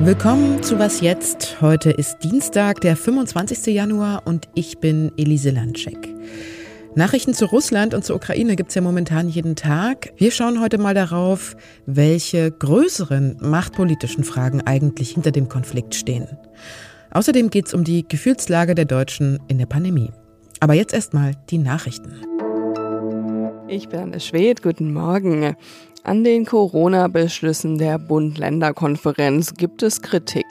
Willkommen zu Was jetzt? Heute ist Dienstag, der 25. Januar und ich bin Elise Landschek. Nachrichten zu Russland und zur Ukraine gibt es ja momentan jeden Tag. Wir schauen heute mal darauf, welche größeren machtpolitischen Fragen eigentlich hinter dem Konflikt stehen. Außerdem geht es um die Gefühlslage der Deutschen in der Pandemie. Aber jetzt erstmal die Nachrichten. Ich bin Anne Schwed, guten Morgen. An den Corona-Beschlüssen der Bund-Länder-Konferenz gibt es Kritik.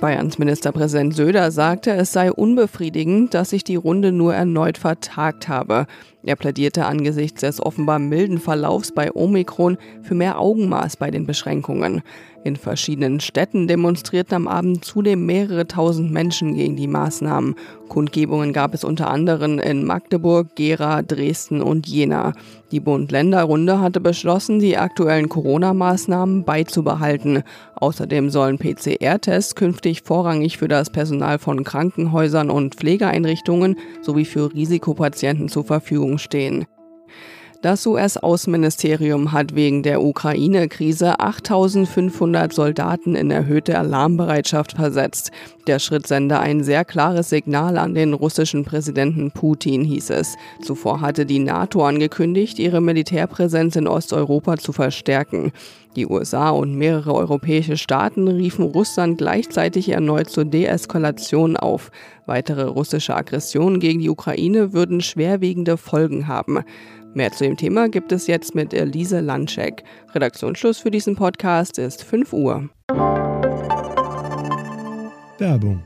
Bayerns Ministerpräsident Söder sagte, es sei unbefriedigend, dass sich die Runde nur erneut vertagt habe. Er plädierte angesichts des offenbar milden Verlaufs bei Omikron für mehr Augenmaß bei den Beschränkungen. In verschiedenen Städten demonstrierten am Abend zudem mehrere tausend Menschen gegen die Maßnahmen. Kundgebungen gab es unter anderem in Magdeburg, Gera, Dresden und Jena. Die Bund-Länder-Runde hatte beschlossen, die aktuellen Corona-Maßnahmen beizubehalten. Außerdem sollen PCR-Tests künftig vorrangig für das Personal von Krankenhäusern und Pflegeeinrichtungen sowie für Risikopatienten zur Verfügung stehen. Das US-Außenministerium hat wegen der Ukraine-Krise 8500 Soldaten in erhöhte Alarmbereitschaft versetzt. Der Schritt sende ein sehr klares Signal an den russischen Präsidenten Putin, hieß es. Zuvor hatte die NATO angekündigt, ihre Militärpräsenz in Osteuropa zu verstärken. Die USA und mehrere europäische Staaten riefen Russland gleichzeitig erneut zur Deeskalation auf. Weitere russische Aggressionen gegen die Ukraine würden schwerwiegende Folgen haben. Mehr zu dem Thema gibt es jetzt mit Elise Landschek. Redaktionsschluss für diesen Podcast ist 5 Uhr. Werbung.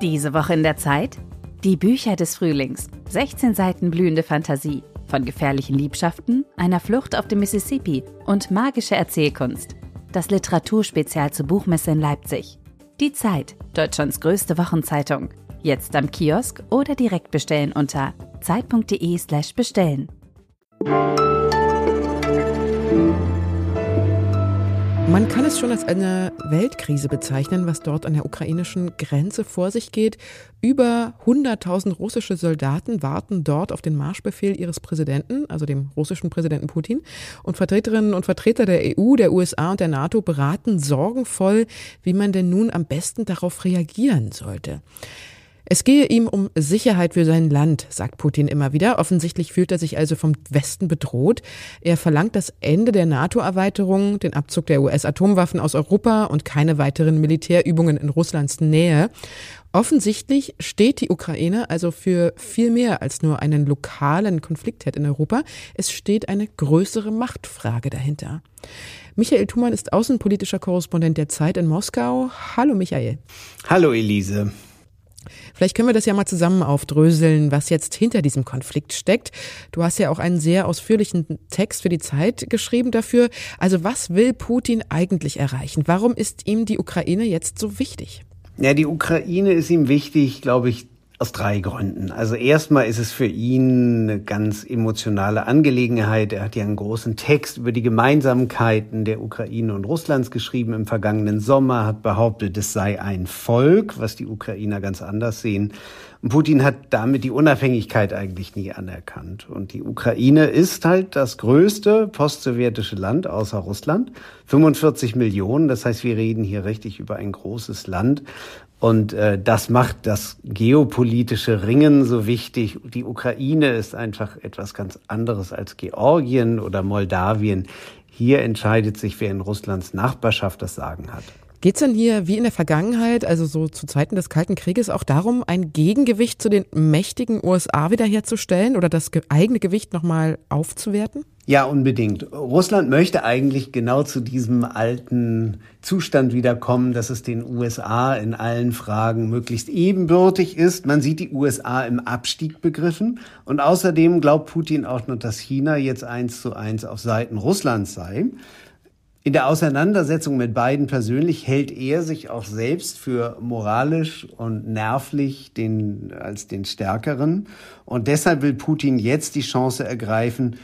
Diese Woche in der Zeit? Die Bücher des Frühlings. 16 Seiten blühende Fantasie. Von gefährlichen Liebschaften, einer Flucht auf dem Mississippi und magische Erzählkunst. Das Literaturspezial zur Buchmesse in Leipzig. Die Zeit, Deutschlands größte Wochenzeitung. Jetzt am Kiosk oder direkt bestellen unter zeit.de/slash bestellen. Man kann es schon als eine Weltkrise bezeichnen, was dort an der ukrainischen Grenze vor sich geht. Über 100.000 russische Soldaten warten dort auf den Marschbefehl ihres Präsidenten, also dem russischen Präsidenten Putin. Und Vertreterinnen und Vertreter der EU, der USA und der NATO beraten sorgenvoll, wie man denn nun am besten darauf reagieren sollte. Es gehe ihm um Sicherheit für sein Land, sagt Putin immer wieder. Offensichtlich fühlt er sich also vom Westen bedroht. Er verlangt das Ende der NATO-Erweiterung, den Abzug der US-Atomwaffen aus Europa und keine weiteren Militärübungen in Russlands Nähe. Offensichtlich steht die Ukraine also für viel mehr als nur einen lokalen Konfliktherd in Europa. Es steht eine größere Machtfrage dahinter. Michael Thumann ist außenpolitischer Korrespondent der Zeit in Moskau. Hallo Michael. Hallo Elise. Vielleicht können wir das ja mal zusammen aufdröseln, was jetzt hinter diesem Konflikt steckt. Du hast ja auch einen sehr ausführlichen Text für die Zeit geschrieben dafür. Also was will Putin eigentlich erreichen? Warum ist ihm die Ukraine jetzt so wichtig? Ja, die Ukraine ist ihm wichtig, glaube ich, aus drei Gründen. Also erstmal ist es für ihn eine ganz emotionale Angelegenheit. Er hat ja einen großen Text über die Gemeinsamkeiten der Ukraine und Russlands geschrieben im vergangenen Sommer, hat behauptet, es sei ein Volk, was die Ukrainer ganz anders sehen. Und Putin hat damit die Unabhängigkeit eigentlich nie anerkannt. Und die Ukraine ist halt das größte postsowjetische Land außer Russland. 45 Millionen, das heißt, wir reden hier richtig über ein großes Land. Und äh, das macht das geopolitische Ringen so wichtig. Die Ukraine ist einfach etwas ganz anderes als Georgien oder Moldawien. Hier entscheidet sich, wer in Russlands Nachbarschaft das Sagen hat. Geht es denn hier wie in der Vergangenheit, also so zu Zeiten des Kalten Krieges, auch darum, ein Gegengewicht zu den mächtigen USA wiederherzustellen oder das eigene Gewicht nochmal aufzuwerten? Ja, unbedingt. Russland möchte eigentlich genau zu diesem alten Zustand wiederkommen, dass es den USA in allen Fragen möglichst ebenbürtig ist. Man sieht die USA im Abstieg begriffen. Und außerdem glaubt Putin auch nur, dass China jetzt eins zu eins auf Seiten Russlands sei. In der Auseinandersetzung mit beiden persönlich hält er sich auch selbst für moralisch und nervlich den, als den Stärkeren. Und deshalb will Putin jetzt die Chance ergreifen,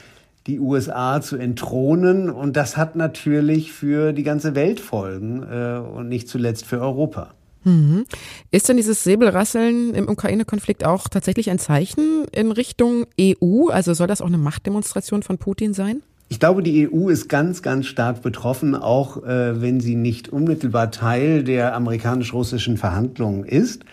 die USA zu entthronen. Und das hat natürlich für die ganze Welt Folgen äh, und nicht zuletzt für Europa. Mhm. Ist denn dieses Säbelrasseln im Ukraine-Konflikt auch tatsächlich ein Zeichen in Richtung EU? Also soll das auch eine Machtdemonstration von Putin sein? Ich glaube, die EU ist ganz, ganz stark betroffen, auch äh, wenn sie nicht unmittelbar Teil der amerikanisch-russischen Verhandlungen ist.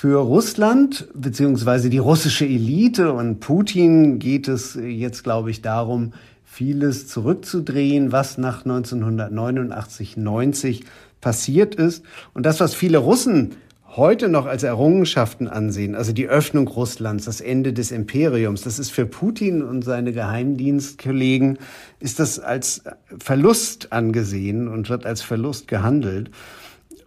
Für Russland beziehungsweise die russische Elite und Putin geht es jetzt, glaube ich, darum, vieles zurückzudrehen, was nach 1989, 90 passiert ist. Und das, was viele Russen heute noch als Errungenschaften ansehen, also die Öffnung Russlands, das Ende des Imperiums, das ist für Putin und seine Geheimdienstkollegen, ist das als Verlust angesehen und wird als Verlust gehandelt.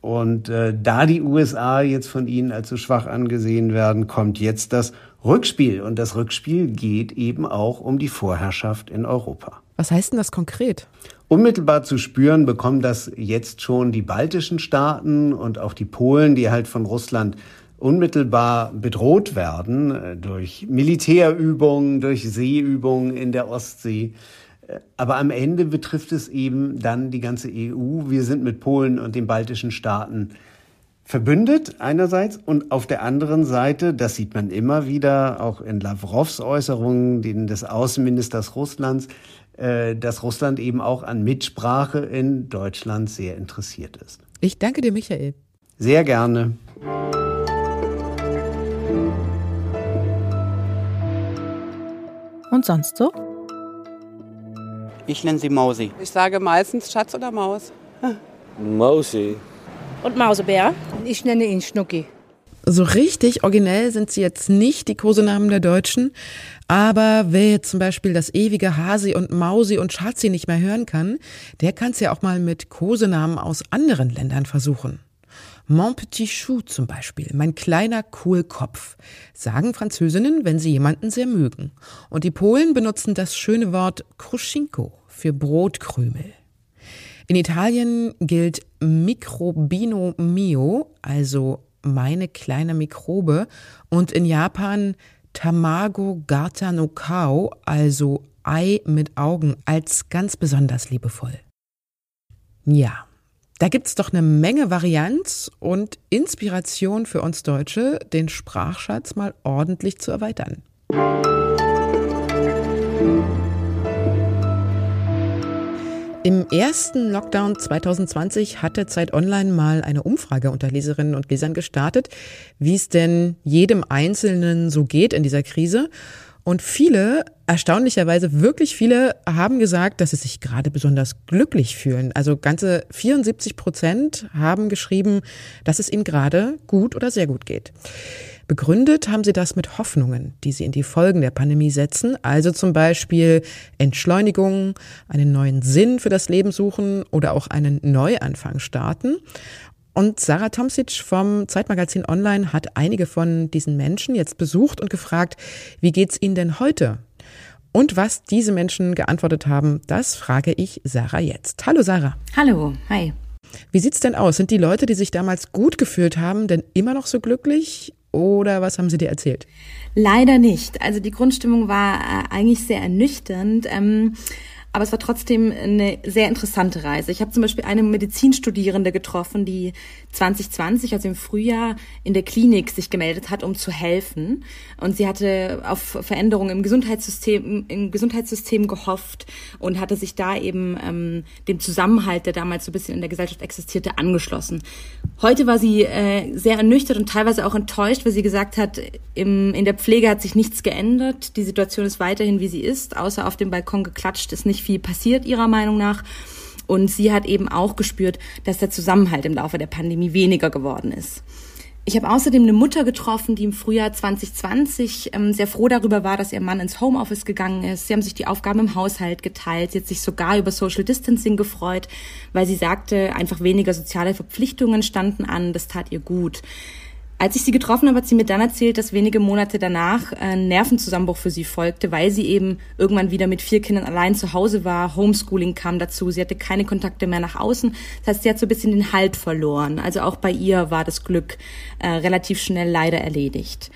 Und äh, da die USA jetzt von ihnen als so schwach angesehen werden, kommt jetzt das Rückspiel. Und das Rückspiel geht eben auch um die Vorherrschaft in Europa. Was heißt denn das konkret? Unmittelbar zu spüren bekommen das jetzt schon die baltischen Staaten und auch die Polen, die halt von Russland unmittelbar bedroht werden äh, durch Militärübungen, durch Seeübungen in der Ostsee. Aber am Ende betrifft es eben dann die ganze EU. Wir sind mit Polen und den baltischen Staaten verbündet einerseits und auf der anderen Seite, das sieht man immer wieder auch in Lavrovs Äußerungen, den des Außenministers Russlands, äh, dass Russland eben auch an Mitsprache in Deutschland sehr interessiert ist. Ich danke dir, Michael. Sehr gerne. Und sonst so? Ich nenne sie Mausi. Ich sage meistens Schatz oder Maus. Mausi. Und Mausebär. Ich nenne ihn Schnucki. So richtig originell sind sie jetzt nicht, die Kosenamen der Deutschen. Aber wer jetzt zum Beispiel das ewige Hasi und Mausi und Schatzi nicht mehr hören kann, der kann es ja auch mal mit Kosenamen aus anderen Ländern versuchen. Mon petit chou zum Beispiel, mein kleiner Kohlkopf, sagen Französinnen, wenn sie jemanden sehr mögen. Und die Polen benutzen das schöne Wort Kruschinko für Brotkrümel. In Italien gilt Microbino mio, also meine kleine Mikrobe, und in Japan Tamago Gata no Kao, also Ei mit Augen, als ganz besonders liebevoll. Ja, da gibt's doch eine Menge Varianz und Inspiration für uns Deutsche, den Sprachschatz mal ordentlich zu erweitern. Im ersten Lockdown 2020 hatte Zeit Online mal eine Umfrage unter Leserinnen und Lesern gestartet, wie es denn jedem Einzelnen so geht in dieser Krise. Und viele, erstaunlicherweise wirklich viele, haben gesagt, dass sie sich gerade besonders glücklich fühlen. Also ganze 74 Prozent haben geschrieben, dass es ihnen gerade gut oder sehr gut geht. Begründet haben sie das mit Hoffnungen, die sie in die Folgen der Pandemie setzen, also zum Beispiel Entschleunigung, einen neuen Sinn für das Leben suchen oder auch einen Neuanfang starten. Und Sarah Tomsic vom Zeitmagazin Online hat einige von diesen Menschen jetzt besucht und gefragt, wie geht's ihnen denn heute? Und was diese Menschen geantwortet haben, das frage ich Sarah jetzt. Hallo Sarah. Hallo, hi. Wie sieht's denn aus? Sind die Leute, die sich damals gut gefühlt haben, denn immer noch so glücklich oder was haben sie dir erzählt? Leider nicht. Also die Grundstimmung war äh, eigentlich sehr ernüchternd. Ähm, aber es war trotzdem eine sehr interessante Reise. Ich habe zum Beispiel eine Medizinstudierende getroffen, die 2020, also im Frühjahr, in der Klinik sich gemeldet hat, um zu helfen. Und sie hatte auf Veränderungen im Gesundheitssystem, im Gesundheitssystem gehofft und hatte sich da eben ähm, dem Zusammenhalt, der damals so ein bisschen in der Gesellschaft existierte, angeschlossen. Heute war sie äh, sehr ernüchtert und teilweise auch enttäuscht, weil sie gesagt hat, im, in der Pflege hat sich nichts geändert. Die Situation ist weiterhin, wie sie ist. Außer auf dem Balkon geklatscht ist nicht viel passiert, ihrer Meinung nach. Und sie hat eben auch gespürt, dass der Zusammenhalt im Laufe der Pandemie weniger geworden ist. Ich habe außerdem eine Mutter getroffen, die im Frühjahr 2020 ähm, sehr froh darüber war, dass ihr Mann ins Homeoffice gegangen ist. Sie haben sich die Aufgaben im Haushalt geteilt. Sie hat sich sogar über Social Distancing gefreut, weil sie sagte, einfach weniger soziale Verpflichtungen standen an. Das tat ihr gut. Als ich sie getroffen habe, hat sie mir dann erzählt, dass wenige Monate danach ein Nervenzusammenbruch für sie folgte, weil sie eben irgendwann wieder mit vier Kindern allein zu Hause war. Homeschooling kam dazu. Sie hatte keine Kontakte mehr nach außen. Das heißt, sie hat so ein bisschen den Halt verloren. Also auch bei ihr war das Glück äh, relativ schnell leider erledigt.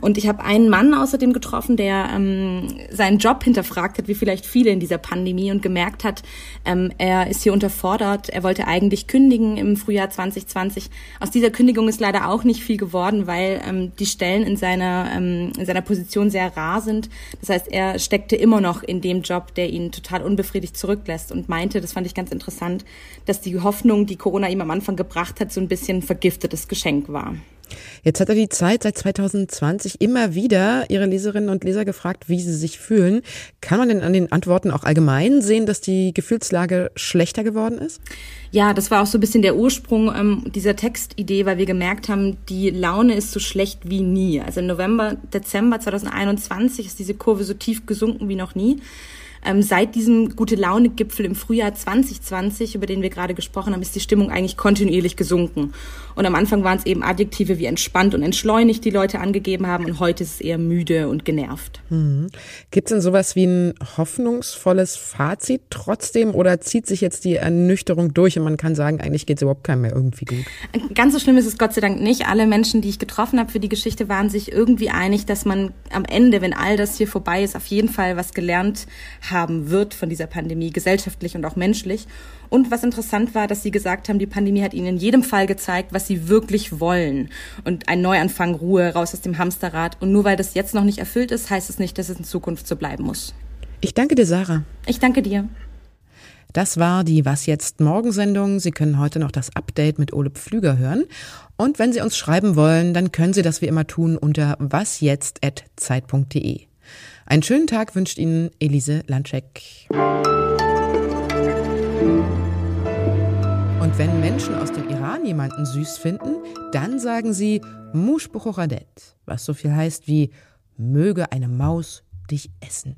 Und ich habe einen Mann außerdem getroffen, der ähm, seinen Job hinterfragt hat, wie vielleicht viele in dieser Pandemie und gemerkt hat, ähm, er ist hier unterfordert. Er wollte eigentlich kündigen im Frühjahr 2020. Aus dieser Kündigung ist leider auch nicht viel geworden, weil ähm, die Stellen in seiner, ähm, in seiner Position sehr rar sind. Das heißt, er steckte immer noch in dem Job, der ihn total unbefriedigt zurücklässt und meinte, das fand ich ganz interessant, dass die Hoffnung, die Corona ihm am Anfang gebracht hat, so ein bisschen vergiftetes Geschenk war. Jetzt hat er die Zeit seit 2020 immer wieder ihre Leserinnen und Leser gefragt, wie sie sich fühlen. Kann man denn an den Antworten auch allgemein sehen, dass die Gefühlslage schlechter geworden ist? Ja, das war auch so ein bisschen der Ursprung ähm, dieser Textidee, weil wir gemerkt haben, die Laune ist so schlecht wie nie. Also im November, Dezember 2021 ist diese Kurve so tief gesunken wie noch nie. Ähm, seit diesem Gute-Laune-Gipfel im Frühjahr 2020, über den wir gerade gesprochen haben, ist die Stimmung eigentlich kontinuierlich gesunken. Und am Anfang waren es eben Adjektive wie entspannt und entschleunigt, die Leute angegeben haben. Und heute ist es eher müde und genervt. Mhm. Gibt es denn sowas wie ein hoffnungsvolles Fazit trotzdem oder zieht sich jetzt die Ernüchterung durch und man kann sagen, eigentlich geht es überhaupt keinem mehr irgendwie gut? Ganz so schlimm ist es Gott sei Dank nicht. Alle Menschen, die ich getroffen habe für die Geschichte, waren sich irgendwie einig, dass man am Ende, wenn all das hier vorbei ist, auf jeden Fall was gelernt haben wird von dieser Pandemie, gesellschaftlich und auch menschlich. Und was interessant war, dass sie gesagt haben, die Pandemie hat ihnen in jedem Fall gezeigt, was sie wirklich wollen. Und ein Neuanfang, Ruhe, raus aus dem Hamsterrad. Und nur weil das jetzt noch nicht erfüllt ist, heißt es nicht, dass es in Zukunft so bleiben muss. Ich danke dir, Sarah. Ich danke dir. Das war die Was jetzt Morgensendung. Sie können heute noch das Update mit Ole Pflüger hören. Und wenn Sie uns schreiben wollen, dann können Sie das wie immer tun unter wasjetzt.zeit.de. Einen schönen Tag wünscht Ihnen Elise Landscheck. Und wenn Menschen aus dem Iran jemanden süß finden, dann sagen sie Mush was so viel heißt wie möge eine Maus dich essen.